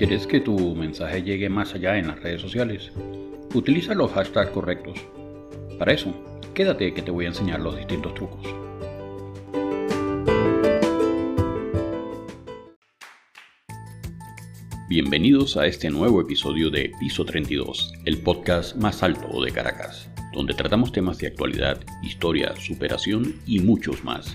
¿Quieres que tu mensaje llegue más allá en las redes sociales? Utiliza los hashtags correctos. Para eso, quédate que te voy a enseñar los distintos trucos. Bienvenidos a este nuevo episodio de Piso 32, el podcast más alto de Caracas, donde tratamos temas de actualidad, historia, superación y muchos más.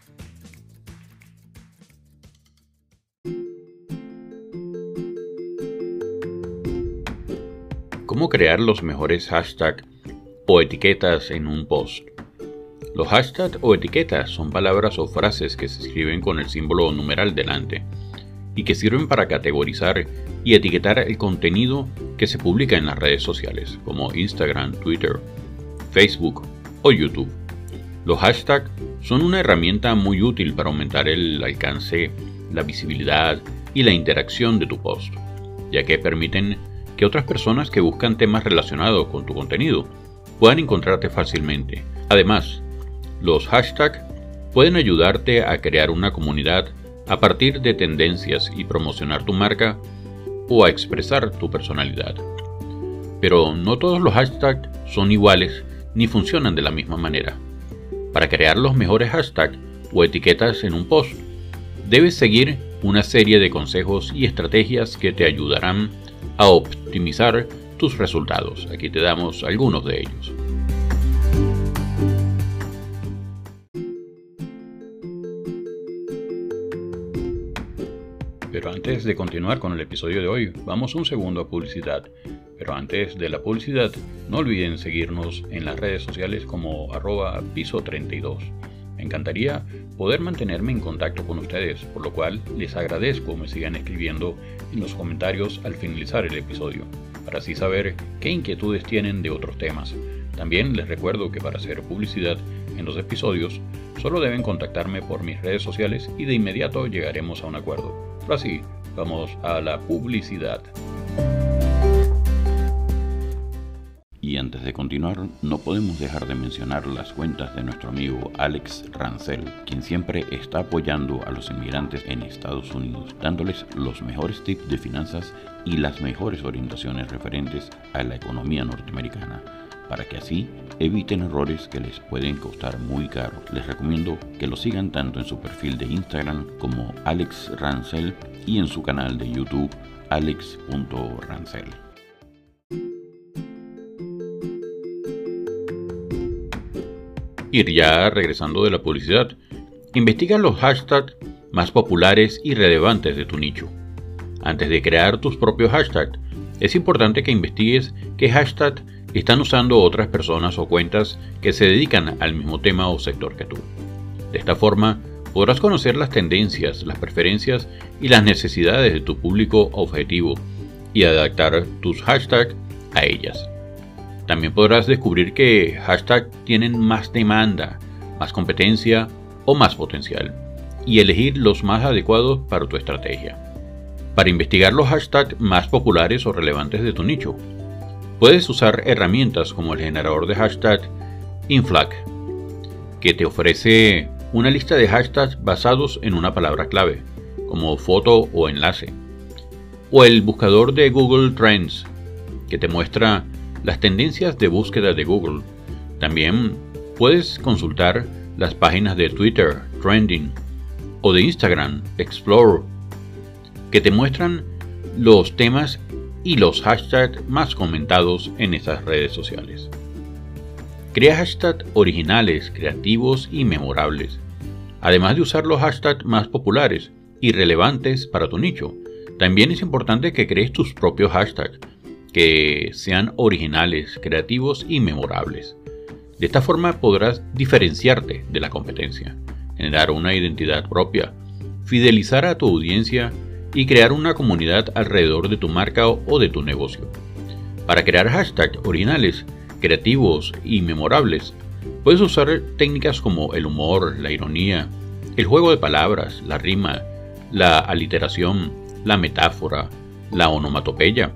¿Cómo crear los mejores hashtags o etiquetas en un post? Los hashtags o etiquetas son palabras o frases que se escriben con el símbolo numeral delante y que sirven para categorizar y etiquetar el contenido que se publica en las redes sociales como Instagram, Twitter, Facebook o YouTube. Los hashtags son una herramienta muy útil para aumentar el alcance, la visibilidad y la interacción de tu post, ya que permiten que otras personas que buscan temas relacionados con tu contenido puedan encontrarte fácilmente. Además, los hashtags pueden ayudarte a crear una comunidad a partir de tendencias y promocionar tu marca o a expresar tu personalidad. Pero no todos los hashtags son iguales ni funcionan de la misma manera. Para crear los mejores hashtags o etiquetas en un post, debes seguir una serie de consejos y estrategias que te ayudarán a optimizar tus resultados. Aquí te damos algunos de ellos. Pero antes de continuar con el episodio de hoy, vamos un segundo a publicidad. Pero antes de la publicidad, no olviden seguirnos en las redes sociales como arroba piso32. Encantaría poder mantenerme en contacto con ustedes, por lo cual les agradezco me sigan escribiendo en los comentarios al finalizar el episodio, para así saber qué inquietudes tienen de otros temas. También les recuerdo que para hacer publicidad en los episodios, solo deben contactarme por mis redes sociales y de inmediato llegaremos a un acuerdo. Así, vamos a la publicidad. Antes de continuar, no podemos dejar de mencionar las cuentas de nuestro amigo Alex Rancel, quien siempre está apoyando a los inmigrantes en Estados Unidos, dándoles los mejores tips de finanzas y las mejores orientaciones referentes a la economía norteamericana para que así eviten errores que les pueden costar muy caro. Les recomiendo que lo sigan tanto en su perfil de Instagram como Alex Rancel y en su canal de YouTube alex.rancel. Ir ya regresando de la publicidad, investiga los hashtags más populares y relevantes de tu nicho. Antes de crear tus propios hashtags, es importante que investigues qué hashtag están usando otras personas o cuentas que se dedican al mismo tema o sector que tú. De esta forma, podrás conocer las tendencias, las preferencias y las necesidades de tu público objetivo y adaptar tus hashtags a ellas. También podrás descubrir que hashtags tienen más demanda, más competencia o más potencial y elegir los más adecuados para tu estrategia. Para investigar los hashtags más populares o relevantes de tu nicho, Puedes usar herramientas como el generador de hashtag Inflag, que te ofrece una lista de hashtags basados en una palabra clave, como foto o enlace, o el buscador de Google Trends, que te muestra las tendencias de búsqueda de Google. También puedes consultar las páginas de Twitter, Trending, o de Instagram, Explore, que te muestran los temas y los hashtags más comentados en esas redes sociales. Crea hashtags originales, creativos y memorables, además de usar los hashtags más populares y relevantes para tu nicho. También es importante que crees tus propios hashtags, que sean originales, creativos y memorables. De esta forma podrás diferenciarte de la competencia, generar una identidad propia, fidelizar a tu audiencia y crear una comunidad alrededor de tu marca o de tu negocio. Para crear hashtags originales, creativos y memorables, puedes usar técnicas como el humor, la ironía, el juego de palabras, la rima, la aliteración, la metáfora, la onomatopeya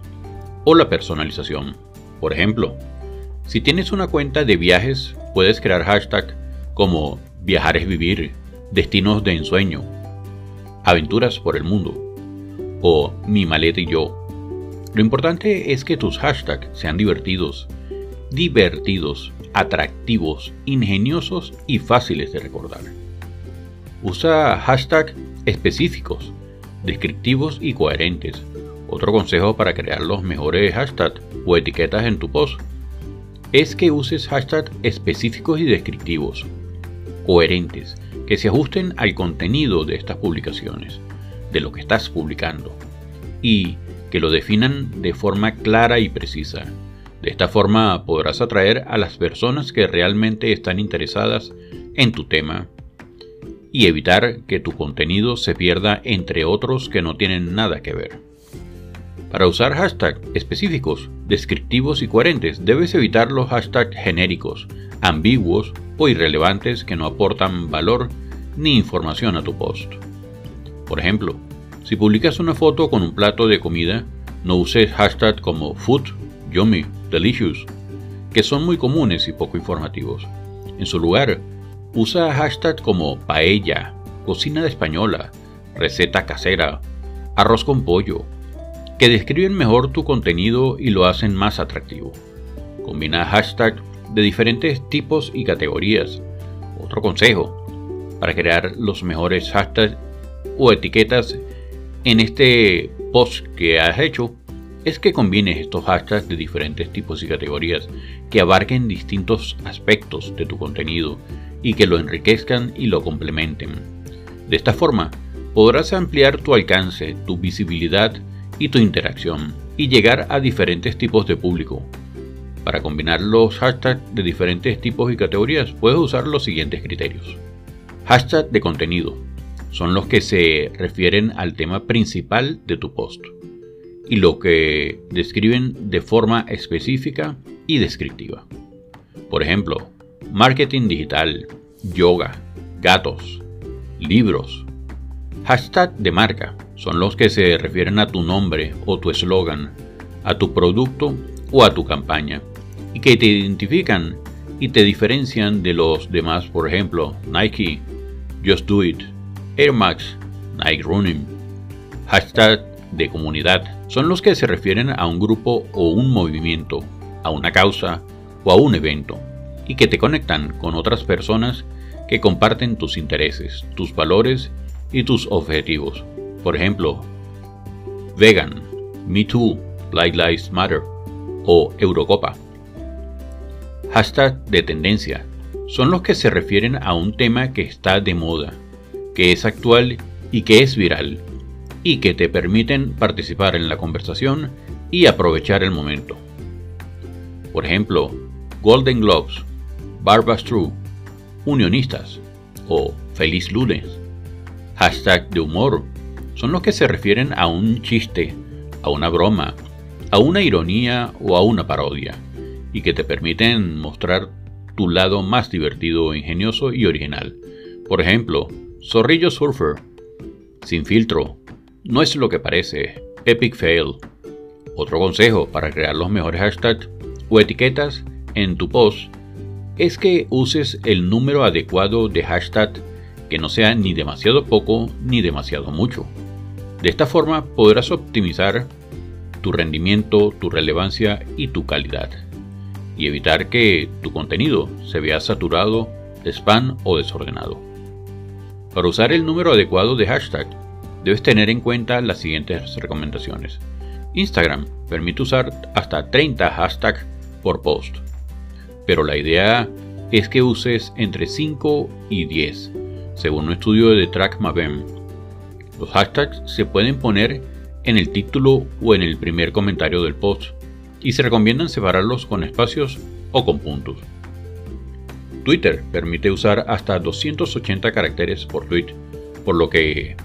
o la personalización. Por ejemplo, si tienes una cuenta de viajes, puedes crear hashtag como viajar es vivir, destinos de ensueño, aventuras por el mundo o mi maleta y yo. Lo importante es que tus hashtags sean divertidos, divertidos, atractivos, ingeniosos y fáciles de recordar. Usa hashtags específicos, descriptivos y coherentes. Otro consejo para crear los mejores hashtags o etiquetas en tu post es que uses hashtags específicos y descriptivos, coherentes, que se ajusten al contenido de estas publicaciones, de lo que estás publicando, y que lo definan de forma clara y precisa. De esta forma podrás atraer a las personas que realmente están interesadas en tu tema y evitar que tu contenido se pierda entre otros que no tienen nada que ver. Para usar hashtags específicos, descriptivos y coherentes, debes evitar los hashtags genéricos, ambiguos o irrelevantes que no aportan valor ni información a tu post. Por ejemplo, si publicas una foto con un plato de comida, no uses hashtags como food, yummy, delicious, que son muy comunes y poco informativos. En su lugar, usa hashtags como paella, cocina de española, receta casera, arroz con pollo, que describen mejor tu contenido y lo hacen más atractivo. Combina hashtags de diferentes tipos y categorías. Otro consejo, para crear los mejores hashtags o etiquetas en este post que has hecho, es que combines estos hashtags de diferentes tipos y categorías que abarquen distintos aspectos de tu contenido y que lo enriquezcan y lo complementen. De esta forma, podrás ampliar tu alcance, tu visibilidad y tu interacción y llegar a diferentes tipos de público, para combinar los hashtags de diferentes tipos y categorías, puedes usar los siguientes criterios. Hashtag de contenido. Son los que se refieren al tema principal de tu post y lo que describen de forma específica y descriptiva. Por ejemplo, marketing digital, yoga, gatos, libros. Hashtag de marca son los que se refieren a tu nombre o tu eslogan, a tu producto o a tu campaña y que te identifican y te diferencian de los demás, por ejemplo, Nike, Just Do It, Air Max, Nike Running. Hashtag de comunidad son los que se refieren a un grupo o un movimiento, a una causa o a un evento, y que te conectan con otras personas que comparten tus intereses, tus valores y tus objetivos. Por ejemplo, Vegan, Me Too, Black Lives Matter o Eurocopa. Hashtag de tendencia son los que se refieren a un tema que está de moda, que es actual y que es viral, y que te permiten participar en la conversación y aprovechar el momento. Por ejemplo, Golden Globes, Barbas True, Unionistas o Feliz Lunes. Hashtag de humor son los que se refieren a un chiste, a una broma, a una ironía o a una parodia y que te permiten mostrar tu lado más divertido, ingenioso y original. Por ejemplo, Zorrillo Surfer, sin filtro, no es lo que parece, Epic Fail. Otro consejo para crear los mejores hashtags o etiquetas en tu post es que uses el número adecuado de hashtag que no sea ni demasiado poco ni demasiado mucho. De esta forma podrás optimizar tu rendimiento, tu relevancia y tu calidad y evitar que tu contenido se vea saturado spam o desordenado. Para usar el número adecuado de hashtag, debes tener en cuenta las siguientes recomendaciones. Instagram permite usar hasta 30 hashtags por post, pero la idea es que uses entre 5 y 10, según un estudio de TrackMavem. Los hashtags se pueden poner en el título o en el primer comentario del post y se recomiendan separarlos con espacios o con puntos. Twitter permite usar hasta 280 caracteres por tweet, por lo que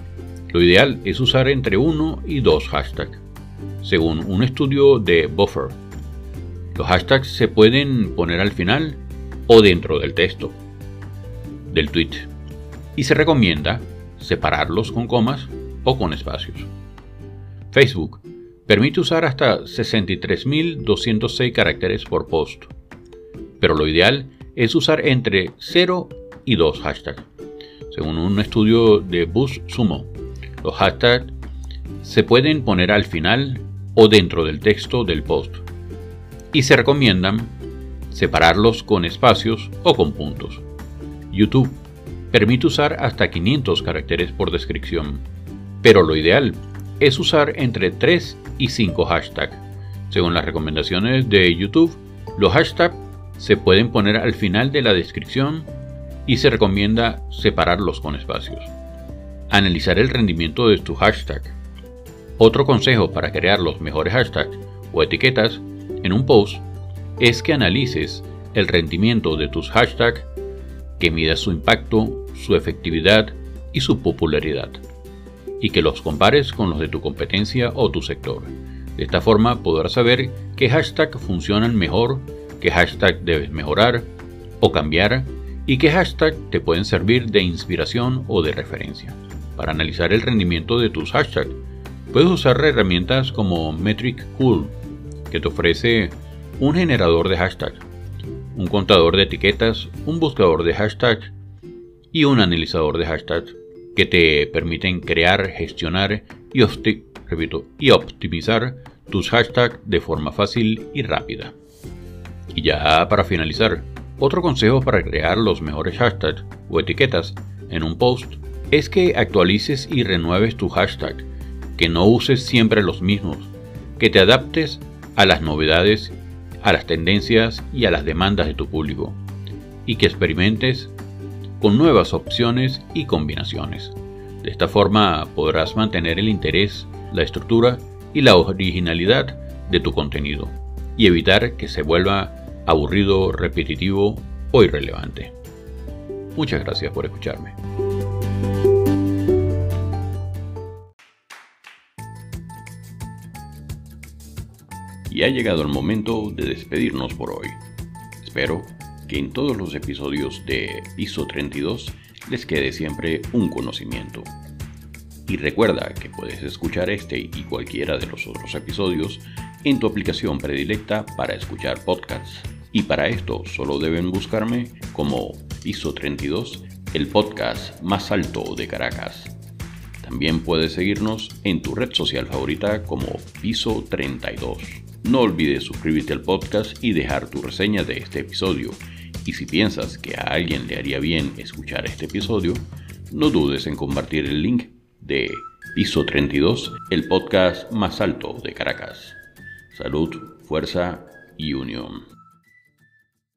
lo ideal es usar entre 1 y 2 hashtags, según un estudio de Buffer. Los hashtags se pueden poner al final o dentro del texto del tweet. Y se recomienda separarlos con comas o con espacios. Facebook permite usar hasta 63.206 caracteres por post, pero lo ideal es usar entre 0 y 2 hashtags. Según un estudio de Bus Sumo, los hashtags se pueden poner al final o dentro del texto del post y se recomiendan separarlos con espacios o con puntos. YouTube permite usar hasta 500 caracteres por descripción, pero lo ideal es usar entre 3 y 5 hashtags. Según las recomendaciones de YouTube, los hashtags se pueden poner al final de la descripción y se recomienda separarlos con espacios. Analizar el rendimiento de tu hashtag. Otro consejo para crear los mejores hashtags o etiquetas en un post es que analices el rendimiento de tus hashtags, que midas su impacto, su efectividad y su popularidad, y que los compares con los de tu competencia o tu sector. De esta forma podrás saber qué hashtag funcionan mejor qué hashtag debes mejorar o cambiar y qué hashtag te pueden servir de inspiración o de referencia. Para analizar el rendimiento de tus hashtags, puedes usar herramientas como Metric Cool, que te ofrece un generador de hashtags, un contador de etiquetas, un buscador de hashtags y un analizador de hashtags que te permiten crear, gestionar y, optimizar tus hashtags de forma fácil y rápida. Y ya para finalizar, otro consejo para crear los mejores hashtags o etiquetas en un post es que actualices y renueves tu hashtag, que no uses siempre los mismos, que te adaptes a las novedades, a las tendencias y a las demandas de tu público, y que experimentes con nuevas opciones y combinaciones. De esta forma podrás mantener el interés, la estructura y la originalidad de tu contenido y evitar que se vuelva aburrido, repetitivo o irrelevante. Muchas gracias por escucharme. Y ha llegado el momento de despedirnos por hoy. Espero que en todos los episodios de Piso 32 les quede siempre un conocimiento. Y recuerda que puedes escuchar este y cualquiera de los otros episodios en tu aplicación predilecta para escuchar podcasts. Y para esto solo deben buscarme como Piso 32, el podcast más alto de Caracas. También puedes seguirnos en tu red social favorita como Piso 32. No olvides suscribirte al podcast y dejar tu reseña de este episodio. Y si piensas que a alguien le haría bien escuchar este episodio, no dudes en compartir el link de Piso 32, el podcast más alto de Caracas. Salud, fuerza y unión.